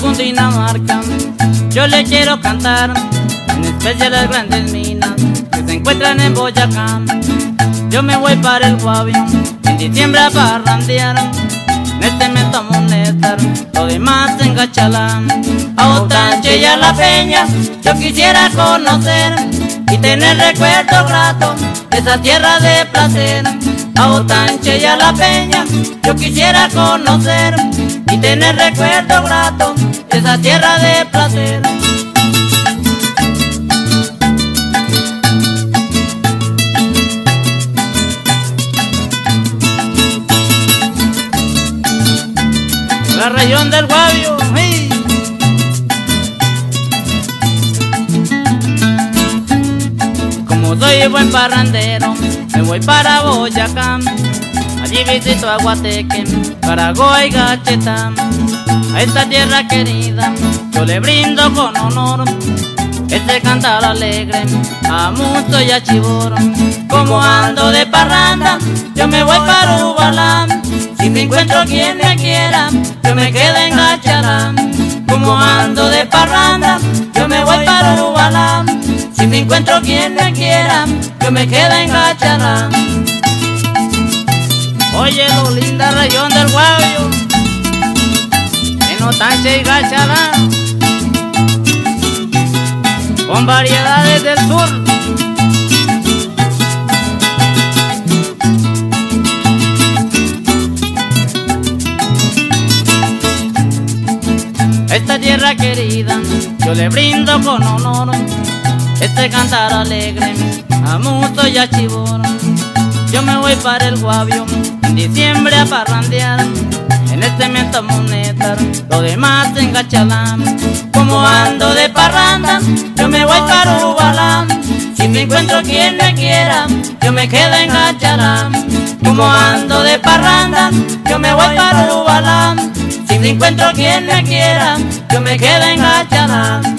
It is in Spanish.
Cundinamarca. Yo le quiero cantar, en especial las grandes minas que se encuentran en Boyacá. Yo me voy para el Guavio, en diciembre a parrandear. Este me tomo un néctar, lo demás en Gachalán. A Otanche y a la Peña, yo quisiera conocer y tener recuerdo grato de esa tierra de placer. A Otanche y a la Peña, yo quisiera conocer y tener recuerdo grato de esa tierra de placer. La región del Guavio, ¡hey! Como soy buen parrandero, me voy para Boyacá. Allí visito a Guateque, Paraguay, Gachetá. A esta tierra querida, yo le brindo con honor este cantar alegre a mucho y a chiboro. Como ando de parranda, yo me voy para Ubalá. Si me encuentro quien me quiera, yo me quedo en Gachará. Como encuentro quien me quiera, yo me quedo en Gachará. Oye, lo linda región del Guavio, en Otanche y Gachará, con variedades del sur. Esta tierra querida, yo le brindo con honor este cantar alegre a mucho y a chiboro. Yo me voy para el Guavio en diciembre a parrandear. En este un néctar, lo demás en Gachalán. Como ando de parranda, yo me voy para Ubalá. Si me encuentro quien me quiera, yo me quedo en Gachalán. Como ando de parranda, yo me voy para Ubalá. Si me encuentro quien me quiera, yo me quedo en Gachalán.